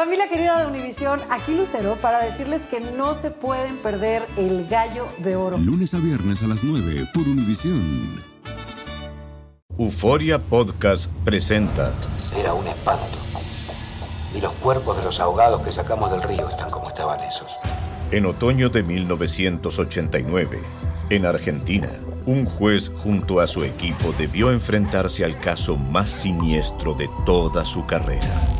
Familia querida de Univisión, aquí Lucero para decirles que no se pueden perder el gallo de oro. Lunes a viernes a las 9 por Univisión. Euforia Podcast presenta. Era un espanto. Y los cuerpos de los ahogados que sacamos del río están como estaban esos. En otoño de 1989, en Argentina, un juez junto a su equipo debió enfrentarse al caso más siniestro de toda su carrera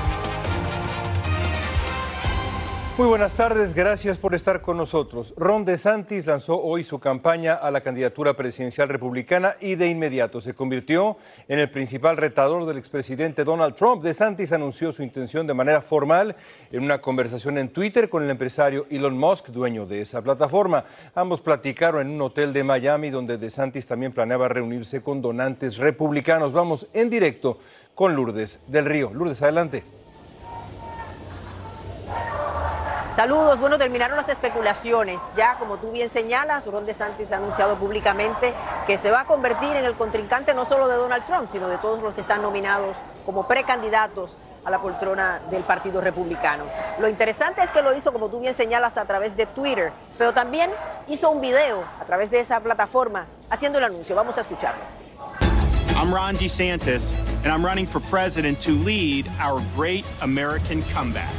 Muy buenas tardes, gracias por estar con nosotros. Ron DeSantis lanzó hoy su campaña a la candidatura presidencial republicana y de inmediato se convirtió en el principal retador del expresidente Donald Trump. DeSantis anunció su intención de manera formal en una conversación en Twitter con el empresario Elon Musk, dueño de esa plataforma. Ambos platicaron en un hotel de Miami donde DeSantis también planeaba reunirse con donantes republicanos. Vamos en directo con Lourdes del Río. Lourdes, adelante. Saludos. Bueno, terminaron las especulaciones. Ya, como tú bien señalas, Ron DeSantis ha anunciado públicamente que se va a convertir en el contrincante no solo de Donald Trump, sino de todos los que están nominados como precandidatos a la poltrona del Partido Republicano. Lo interesante es que lo hizo, como tú bien señalas, a través de Twitter, pero también hizo un video a través de esa plataforma haciendo el anuncio. Vamos a escucharlo. I'm Ron DeSantis, and I'm running for president to lead our great American comeback.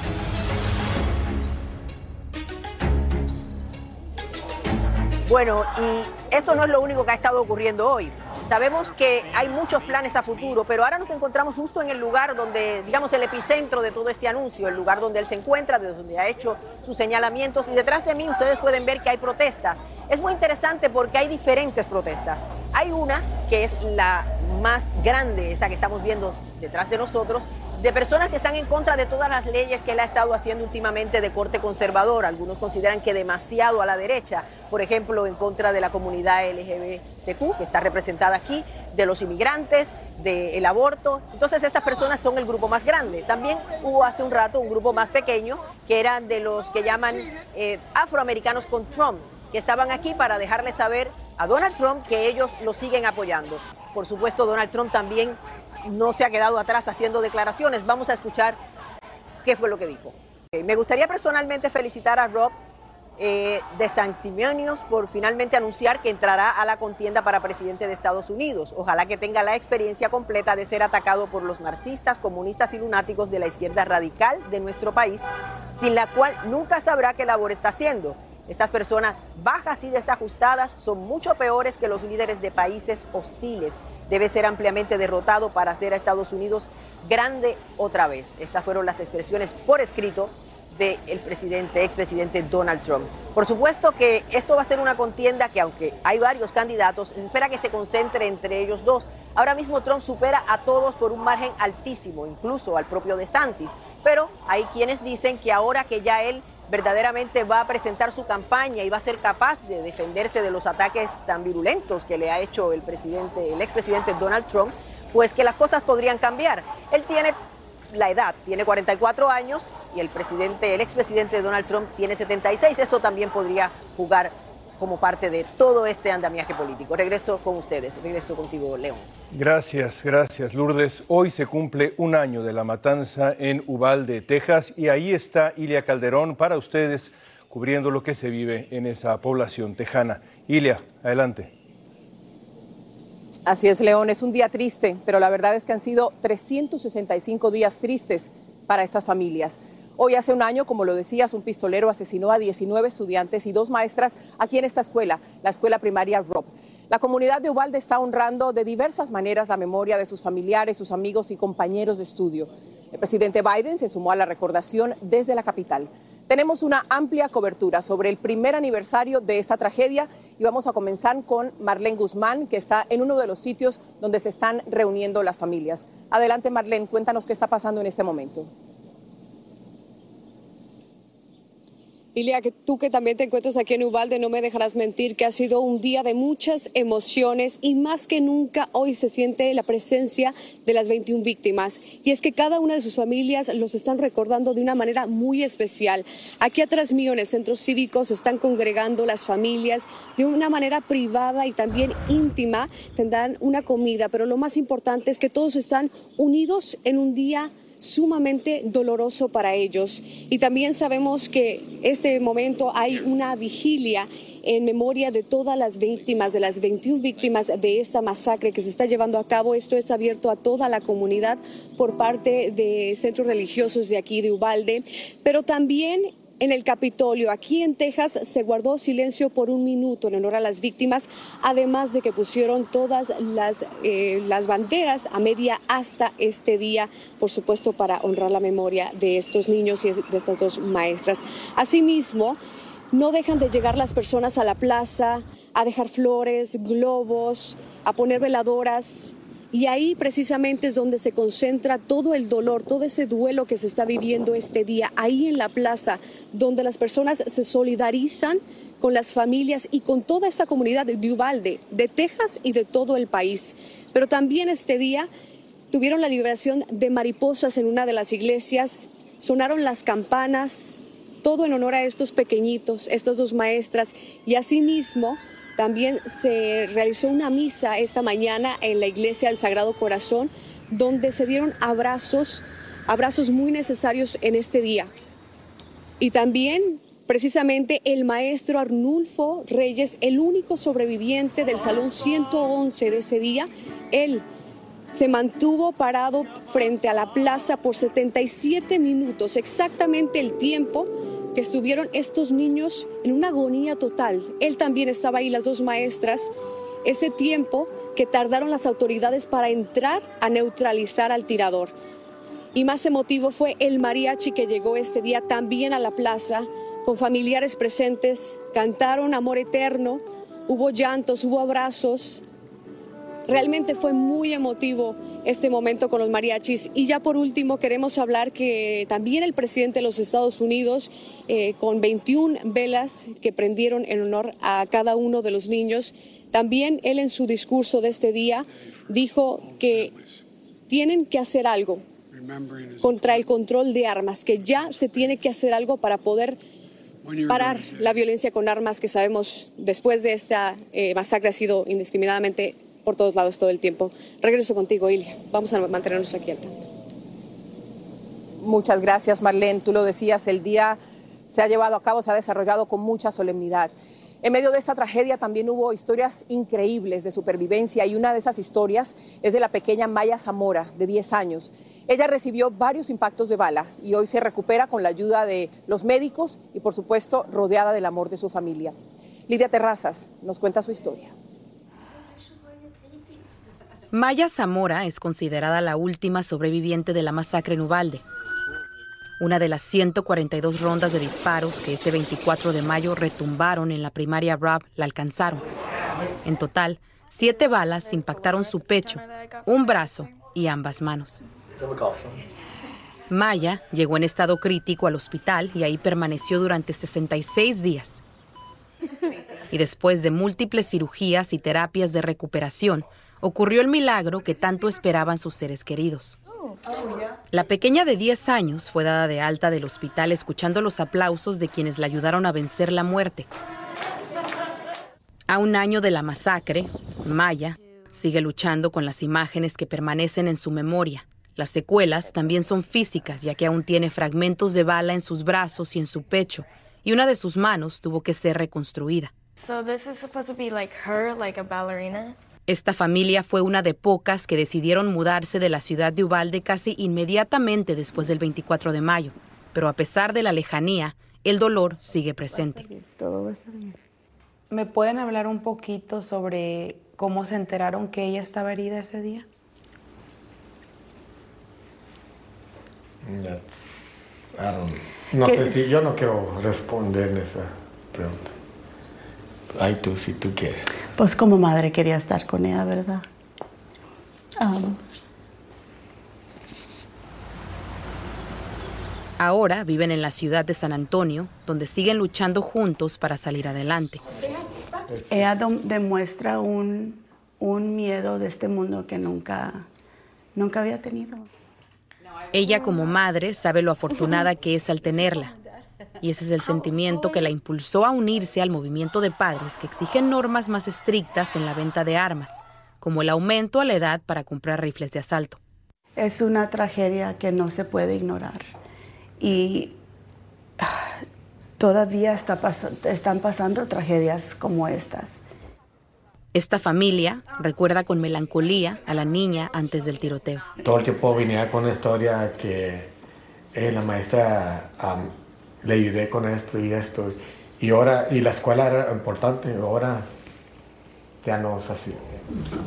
Bueno, y esto no es lo único que ha estado ocurriendo hoy. Sabemos que hay muchos planes a futuro, pero ahora nos encontramos justo en el lugar donde, digamos, el epicentro de todo este anuncio, el lugar donde él se encuentra, desde donde ha hecho sus señalamientos. Y detrás de mí ustedes pueden ver que hay protestas. Es muy interesante porque hay diferentes protestas. Hay una que es la más grande, esa que estamos viendo detrás de nosotros, de personas que están en contra de todas las leyes que él ha estado haciendo últimamente de corte conservador. Algunos consideran que demasiado a la derecha, por ejemplo, en contra de la comunidad LGBTQ, que está representada aquí, de los inmigrantes, del aborto. Entonces esas personas son el grupo más grande. También hubo hace un rato un grupo más pequeño, que eran de los que llaman eh, afroamericanos con Trump, que estaban aquí para dejarle saber a Donald Trump que ellos lo siguen apoyando. Por supuesto, Donald Trump también no se ha quedado atrás haciendo declaraciones. Vamos a escuchar qué fue lo que dijo. Me gustaría personalmente felicitar a Rob eh, de Santimonios por finalmente anunciar que entrará a la contienda para presidente de Estados Unidos. Ojalá que tenga la experiencia completa de ser atacado por los marxistas, comunistas y lunáticos de la izquierda radical de nuestro país, sin la cual nunca sabrá qué labor está haciendo. Estas personas bajas y desajustadas son mucho peores que los líderes de países hostiles. Debe ser ampliamente derrotado para hacer a Estados Unidos grande otra vez. Estas fueron las expresiones por escrito del presidente, expresidente Donald Trump. Por supuesto que esto va a ser una contienda que aunque hay varios candidatos, se espera que se concentre entre ellos dos. Ahora mismo Trump supera a todos por un margen altísimo, incluso al propio DeSantis. Pero hay quienes dicen que ahora que ya él verdaderamente va a presentar su campaña y va a ser capaz de defenderse de los ataques tan virulentos que le ha hecho el presidente, el expresidente Donald Trump, pues que las cosas podrían cambiar. Él tiene la edad, tiene 44 años y el presidente, el expresidente Donald Trump tiene 76. Eso también podría jugar como parte de todo este andamiaje político. Regreso con ustedes, regreso contigo, León. Gracias, gracias, Lourdes. Hoy se cumple un año de la matanza en Uvalde, Texas, y ahí está Ilia Calderón para ustedes cubriendo lo que se vive en esa población tejana. Ilia, adelante. Así es, León, es un día triste, pero la verdad es que han sido 365 días tristes para estas familias. Hoy hace un año, como lo decías, un pistolero asesinó a 19 estudiantes y dos maestras aquí en esta escuela, la escuela primaria Rob. La comunidad de Ubalde está honrando de diversas maneras la memoria de sus familiares, sus amigos y compañeros de estudio. El presidente Biden se sumó a la recordación desde la capital. Tenemos una amplia cobertura sobre el primer aniversario de esta tragedia y vamos a comenzar con Marlene Guzmán, que está en uno de los sitios donde se están reuniendo las familias. Adelante, Marlene, cuéntanos qué está pasando en este momento. Ilia, que tú que también te encuentras aquí en Ubalde, no me dejarás mentir que ha sido un día de muchas emociones y más que nunca hoy se siente la presencia de las 21 víctimas. Y es que cada una de sus familias los están recordando de una manera muy especial. Aquí atrás mío en el centro cívico se están congregando las familias de una manera privada y también íntima. Tendrán una comida, pero lo más importante es que todos están unidos en un día sumamente doloroso para ellos. Y también sabemos que este momento hay una vigilia en memoria de todas las víctimas, de las 21 víctimas de esta masacre que se está llevando a cabo. Esto es abierto a toda la comunidad por parte de centros religiosos de aquí de Ubalde, pero también en el Capitolio. Aquí en Texas se guardó silencio por un minuto en honor a las víctimas, además de que pusieron todas las, eh, las banderas a media hasta este día, por supuesto, para honrar la memoria de estos niños y de estas dos maestras. Asimismo, no dejan de llegar las personas a la plaza a dejar flores, globos, a poner veladoras y ahí precisamente es donde se concentra todo el dolor, todo ese duelo que se está viviendo este día, ahí en la plaza, donde las personas se solidarizan con las familias y con toda esta comunidad de Uvalde, de Texas y de todo el país. Pero también este día tuvieron la liberación de mariposas en una de las iglesias, sonaron las campanas, todo en honor a estos pequeñitos, estas dos maestras, y asimismo también se realizó una misa esta mañana en la iglesia del Sagrado Corazón, donde se dieron abrazos, abrazos muy necesarios en este día. Y también precisamente el maestro Arnulfo Reyes, el único sobreviviente del Salón 111 de ese día, él se mantuvo parado frente a la plaza por 77 minutos, exactamente el tiempo que estuvieron estos niños en una agonía total. Él también estaba ahí, las dos maestras, ese tiempo que tardaron las autoridades para entrar a neutralizar al tirador. Y más emotivo fue el mariachi que llegó este día también a la plaza, con familiares presentes, cantaron Amor Eterno, hubo llantos, hubo abrazos, Realmente fue muy emotivo este momento con los mariachis. Y ya por último queremos hablar que también el presidente de los Estados Unidos, eh, con 21 velas que prendieron en honor a cada uno de los niños, también él en su discurso de este día dijo que tienen que hacer algo contra el control de armas, que ya se tiene que hacer algo para poder parar la violencia con armas que sabemos después de esta eh, masacre ha sido indiscriminadamente por todos lados todo el tiempo. Regreso contigo, Ilia. Vamos a mantenernos aquí al tanto. Muchas gracias, Marlene. Tú lo decías, el día se ha llevado a cabo, se ha desarrollado con mucha solemnidad. En medio de esta tragedia también hubo historias increíbles de supervivencia y una de esas historias es de la pequeña Maya Zamora, de 10 años. Ella recibió varios impactos de bala y hoy se recupera con la ayuda de los médicos y por supuesto rodeada del amor de su familia. Lidia Terrazas nos cuenta su historia. Maya Zamora es considerada la última sobreviviente de la masacre en Ubalde. Una de las 142 rondas de disparos que ese 24 de mayo retumbaron en la primaria Rob la alcanzaron. En total, siete balas impactaron su pecho, un brazo y ambas manos. Maya llegó en estado crítico al hospital y ahí permaneció durante 66 días. Y después de múltiples cirugías y terapias de recuperación, ocurrió el milagro que tanto esperaban sus seres queridos. La pequeña de 10 años fue dada de alta del hospital escuchando los aplausos de quienes la ayudaron a vencer la muerte. A un año de la masacre, Maya sigue luchando con las imágenes que permanecen en su memoria. Las secuelas también son físicas, ya que aún tiene fragmentos de bala en sus brazos y en su pecho, y una de sus manos tuvo que ser reconstruida. Esta familia fue una de pocas que decidieron mudarse de la ciudad de Ubalde casi inmediatamente después del 24 de mayo, pero a pesar de la lejanía, el dolor sigue presente. ¿Me pueden hablar un poquito sobre cómo se enteraron que ella estaba herida ese día? No sé si yo no quiero responder esa pregunta. Ay, tú, si tú quieres. Pues como madre quería estar con ella, ¿verdad? Ahora viven en la ciudad de San Antonio, donde siguen luchando juntos para salir adelante. Ella demuestra un, un miedo de este mundo que nunca, nunca había tenido. Ella como madre sabe lo afortunada que es al tenerla. Y ese es el sentimiento que la impulsó a unirse al movimiento de padres que exigen normas más estrictas en la venta de armas, como el aumento a la edad para comprar rifles de asalto. Es una tragedia que no se puede ignorar. Y ah, todavía está están pasando tragedias como estas. Esta familia recuerda con melancolía a la niña antes del tiroteo. Todo el tiempo venía con la historia que eh, la maestra le ayudé con esto y esto. Y ahora, y la escuela era importante, ahora ya no es así.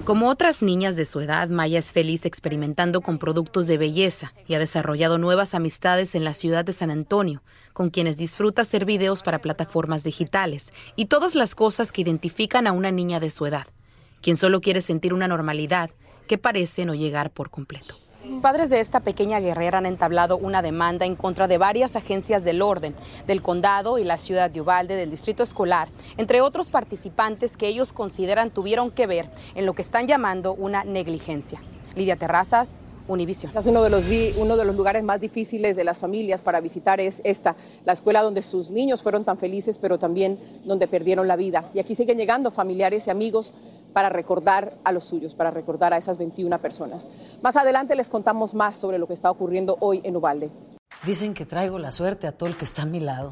Como otras niñas de su edad, Maya es feliz experimentando con productos de belleza y ha desarrollado nuevas amistades en la ciudad de San Antonio, con quienes disfruta hacer videos para plataformas digitales y todas las cosas que identifican a una niña de su edad, quien solo quiere sentir una normalidad que parece no llegar por completo. Padres de esta pequeña guerrera han entablado una demanda en contra de varias agencias del orden, del condado y la ciudad de Uvalde, del distrito escolar, entre otros participantes que ellos consideran tuvieron que ver en lo que están llamando una negligencia. Lidia Terrazas, Univision. Uno de, los, uno de los lugares más difíciles de las familias para visitar es esta, la escuela donde sus niños fueron tan felices, pero también donde perdieron la vida. Y aquí siguen llegando familiares y amigos para recordar a los suyos, para recordar a esas 21 personas. Más adelante les contamos más sobre lo que está ocurriendo hoy en Ubalde. Dicen que traigo la suerte a todo el que está a mi lado.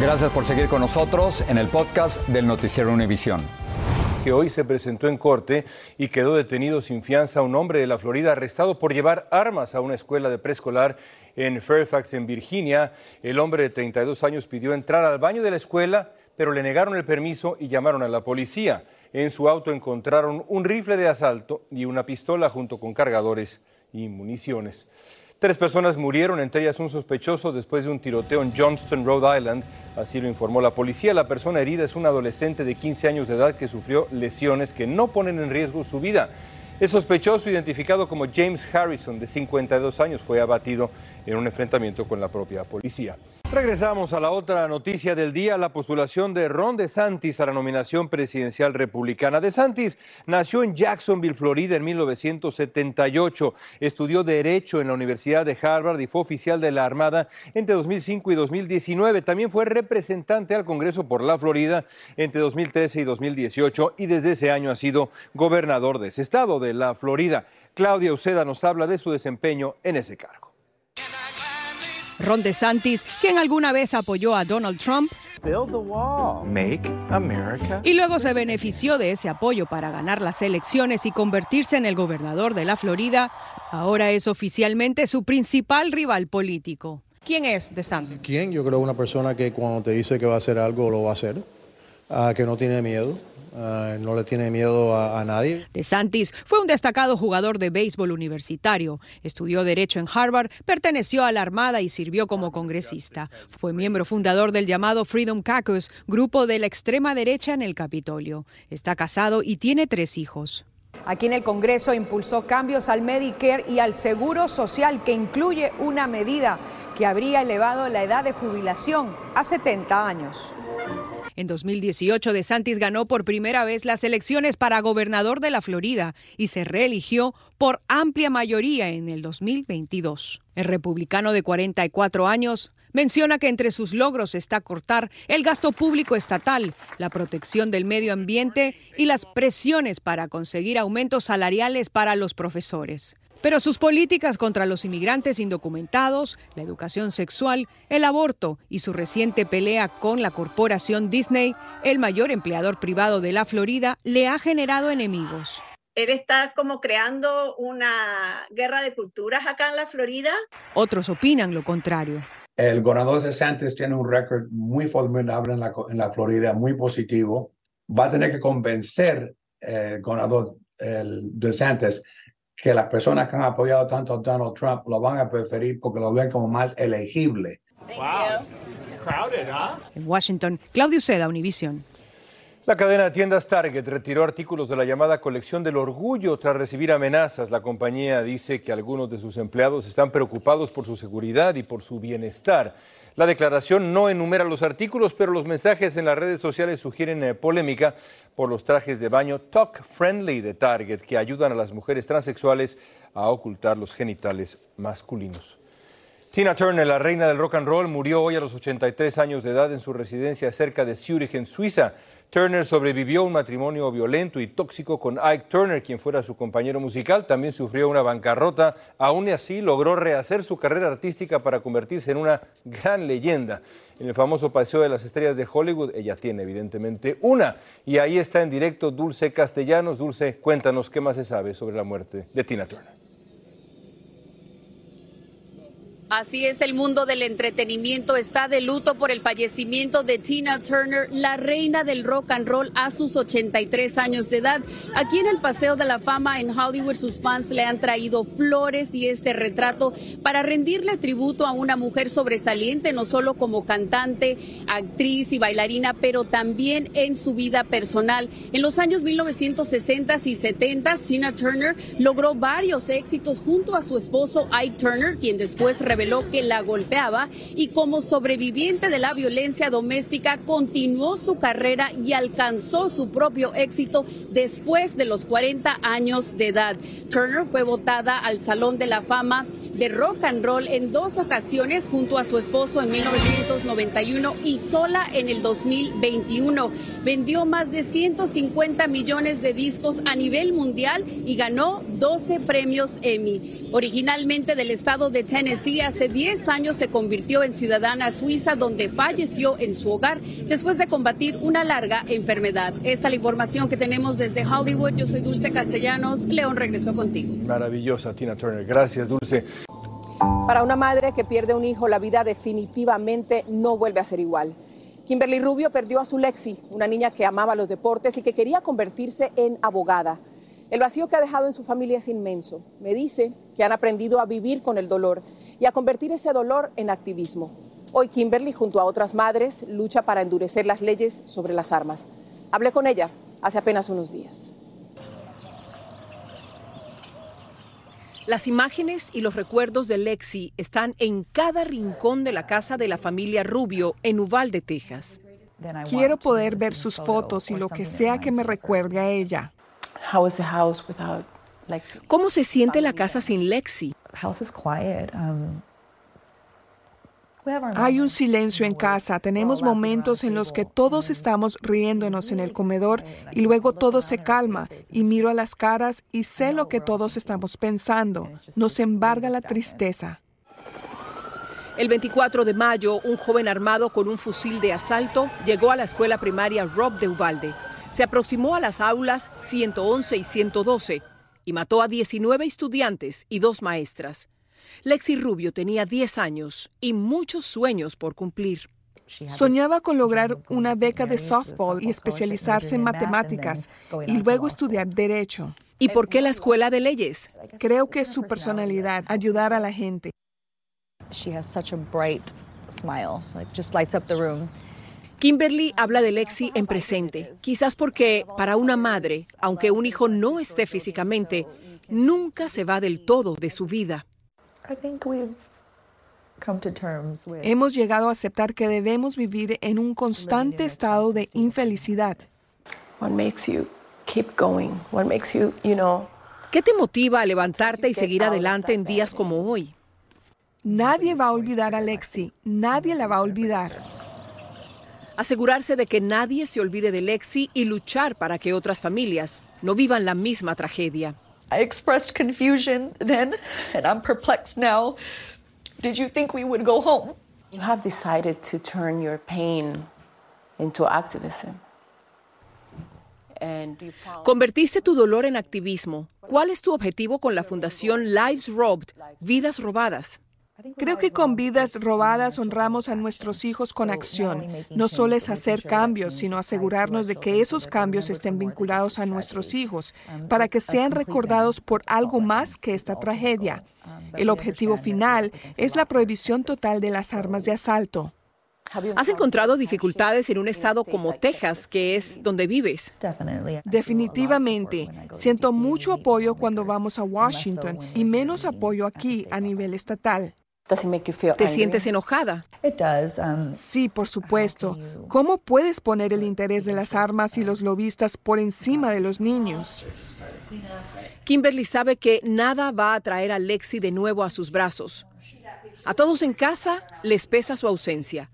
Gracias por seguir con nosotros en el podcast del Noticiero Univisión. Que hoy se presentó en corte y quedó detenido sin fianza un hombre de la Florida arrestado por llevar armas a una escuela de preescolar en Fairfax, en Virginia. El hombre de 32 años pidió entrar al baño de la escuela, pero le negaron el permiso y llamaron a la policía. En su auto encontraron un rifle de asalto y una pistola junto con cargadores y municiones. Tres personas murieron, entre ellas un sospechoso, después de un tiroteo en Johnston, Rhode Island. Así lo informó la policía. La persona herida es un adolescente de 15 años de edad que sufrió lesiones que no ponen en riesgo su vida. El sospechoso, identificado como James Harrison, de 52 años, fue abatido en un enfrentamiento con la propia policía. Regresamos a la otra noticia del día, la postulación de Ron DeSantis a la nominación presidencial republicana. DeSantis nació en Jacksonville, Florida, en 1978. Estudió Derecho en la Universidad de Harvard y fue oficial de la Armada entre 2005 y 2019. También fue representante al Congreso por la Florida entre 2013 y 2018 y desde ese año ha sido gobernador de ese estado la Florida. Claudia Uceda nos habla de su desempeño en ese cargo. Ron DeSantis, quien alguna vez apoyó a Donald Trump, y luego se benefició de ese apoyo para ganar las elecciones y convertirse en el gobernador de la Florida, ahora es oficialmente su principal rival político. ¿Quién es DeSantis? ¿Quién? Yo creo una persona que cuando te dice que va a hacer algo, lo va a hacer, ah, que no tiene miedo, Ah, no le tiene miedo a, a, nadie. DeSantis fue un destacado jugador de béisbol universitario. Estudió Derecho en Harvard, perteneció a la Armada y sirvió como congresista. Fue miembro fundador del llamado Freedom Caucus, grupo de la extrema derecha en el Capitolio. Está casado y tiene tres hijos. Aquí en el Congreso impulsó cambios al Medicare y al Seguro Social, que incluye una medida que habría elevado la edad de jubilación a 70 años. En 2018, DeSantis ganó por primera vez las elecciones para gobernador de la Florida y se reeligió por amplia mayoría en el 2022. El republicano de 44 años menciona que entre sus logros está cortar el gasto público estatal, la protección del medio ambiente y las presiones para conseguir aumentos salariales para los profesores. Pero sus políticas contra los inmigrantes indocumentados, la educación sexual, el aborto y su reciente pelea con la corporación Disney, el mayor empleador privado de la Florida, le ha generado enemigos. Él está como creando una guerra de culturas acá en la Florida. Otros opinan lo contrario. El gobernador de Santos tiene un récord muy formidable en la, en la Florida, muy positivo. Va a tener que convencer el gobernador el de Santos que las personas que han apoyado tanto a Donald Trump lo van a preferir porque lo ven como más elegible. En Washington, Claudio Seda, Univision. La cadena de tiendas Target retiró artículos de la llamada colección del orgullo tras recibir amenazas. La compañía dice que algunos de sus empleados están preocupados por su seguridad y por su bienestar. La declaración no enumera los artículos, pero los mensajes en las redes sociales sugieren eh, polémica por los trajes de baño talk friendly de Target que ayudan a las mujeres transexuales a ocultar los genitales masculinos. Tina Turner, la reina del rock and roll, murió hoy a los 83 años de edad en su residencia cerca de Zurich, en Suiza. Turner sobrevivió a un matrimonio violento y tóxico con Ike Turner, quien fuera su compañero musical. También sufrió una bancarrota. Aún así, logró rehacer su carrera artística para convertirse en una gran leyenda. En el famoso Paseo de las Estrellas de Hollywood, ella tiene evidentemente una. Y ahí está en directo Dulce Castellanos. Dulce, cuéntanos qué más se sabe sobre la muerte de Tina Turner. Así es, el mundo del entretenimiento está de luto por el fallecimiento de Tina Turner, la reina del rock and roll a sus 83 años de edad. Aquí en el Paseo de la Fama en Hollywood sus fans le han traído flores y este retrato para rendirle tributo a una mujer sobresaliente, no solo como cantante, actriz y bailarina, pero también en su vida personal. En los años 1960 y 70, Tina Turner logró varios éxitos junto a su esposo Ike Turner, quien después que la golpeaba y como sobreviviente de la violencia doméstica continuó su carrera y alcanzó su propio éxito después de los 40 años de edad. Turner fue votada al Salón de la Fama de Rock and Roll en dos ocasiones junto a su esposo en 1991 y sola en el 2021. Vendió más de 150 millones de discos a nivel mundial y ganó 12 premios Emmy. Originalmente del estado de Tennessee, hace 10 años se convirtió en ciudadana suiza donde falleció en su hogar después de combatir una larga enfermedad. Esta es la información que tenemos desde Hollywood. Yo soy Dulce Castellanos. León regresó contigo. Maravillosa, Tina Turner. Gracias, Dulce. Para una madre que pierde un hijo, la vida definitivamente no vuelve a ser igual. Kimberly Rubio perdió a su Lexi, una niña que amaba los deportes y que quería convertirse en abogada. El vacío que ha dejado en su familia es inmenso. Me dice que han aprendido a vivir con el dolor y a convertir ese dolor en activismo. Hoy Kimberly, junto a otras madres, lucha para endurecer las leyes sobre las armas. Hablé con ella hace apenas unos días. Las imágenes y los recuerdos de Lexi están en cada rincón de la casa de la familia Rubio en Uvalde, Texas. Quiero poder ver sus fotos y lo que sea que me recuerde a ella. ¿Cómo se siente la casa sin Lexi? Hay un silencio en casa. Tenemos momentos en los que todos estamos riéndonos en el comedor y luego todo se calma y miro a las caras y sé lo que todos estamos pensando. Nos embarga la tristeza. El 24 de mayo, un joven armado con un fusil de asalto llegó a la escuela primaria Rob de Uvalde. Se aproximó a las aulas 111 y 112 y mató a 19 estudiantes y dos maestras. Lexi Rubio tenía 10 años y muchos sueños por cumplir. Soñaba con lograr una beca de softball y especializarse en matemáticas y luego estudiar derecho. ¿Y por qué la escuela de leyes? Creo que es su personalidad, ayudar a la gente. Kimberly habla de Lexi en presente, quizás porque para una madre, aunque un hijo no esté físicamente, nunca se va del todo de su vida. Hemos llegado a aceptar que debemos vivir en un constante estado de infelicidad. ¿Qué te motiva a levantarte y seguir adelante en días como hoy? Nadie va a olvidar a Lexi, nadie la va a olvidar. Asegurarse de que nadie se olvide de Lexi y luchar para que otras familias no vivan la misma tragedia. I expressed confusion then, and I'm perplexed now. Did you think we would go home? You have decided to turn your pain into activism. Convertiste tu dolor en activismo. ¿Cuál es tu objetivo con la fundación Lives Robbed, Vidas Robadas? Creo que con vidas robadas honramos a nuestros hijos con acción. No solo es hacer cambios, sino asegurarnos de que esos cambios estén vinculados a nuestros hijos, para que sean recordados por algo más que esta tragedia. El objetivo final es la prohibición total de las armas de asalto. ¿Has encontrado dificultades en un estado como Texas, que es donde vives? Definitivamente. Siento mucho apoyo cuando vamos a Washington y menos apoyo aquí a nivel estatal. ¿Te sientes enojada? Sí, por supuesto. ¿Cómo puedes poner el interés de las armas y los lobistas por encima de los niños? Kimberly sabe que nada va a traer a Lexi de nuevo a sus brazos. A todos en casa les pesa su ausencia.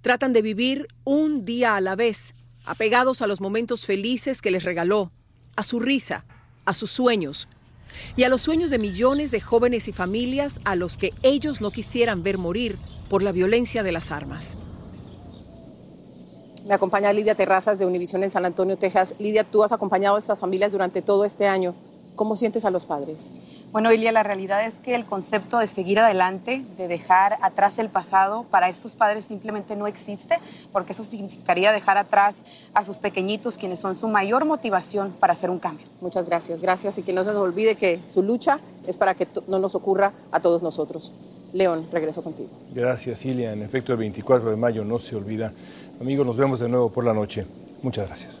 Tratan de vivir un día a la vez, apegados a los momentos felices que les regaló, a su risa, a sus sueños y a los sueños de millones de jóvenes y familias a los que ellos no quisieran ver morir por la violencia de las armas. Me acompaña Lidia Terrazas de Univisión en San Antonio, Texas. Lidia, tú has acompañado a estas familias durante todo este año. ¿Cómo sientes a los padres? Bueno, Ilia, la realidad es que el concepto de seguir adelante, de dejar atrás el pasado, para estos padres simplemente no existe, porque eso significaría dejar atrás a sus pequeñitos, quienes son su mayor motivación para hacer un cambio. Muchas gracias, gracias. Y que no se nos olvide que su lucha es para que no nos ocurra a todos nosotros. León, regreso contigo. Gracias, Ilia. En efecto, el 24 de mayo no se olvida. Amigos, nos vemos de nuevo por la noche. Muchas gracias.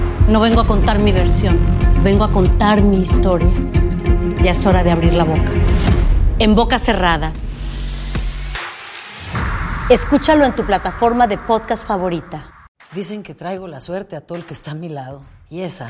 No vengo a contar mi versión, vengo a contar mi historia. Ya es hora de abrir la boca. En boca cerrada. Escúchalo en tu plataforma de podcast favorita. Dicen que traigo la suerte a todo el que está a mi lado. Y esa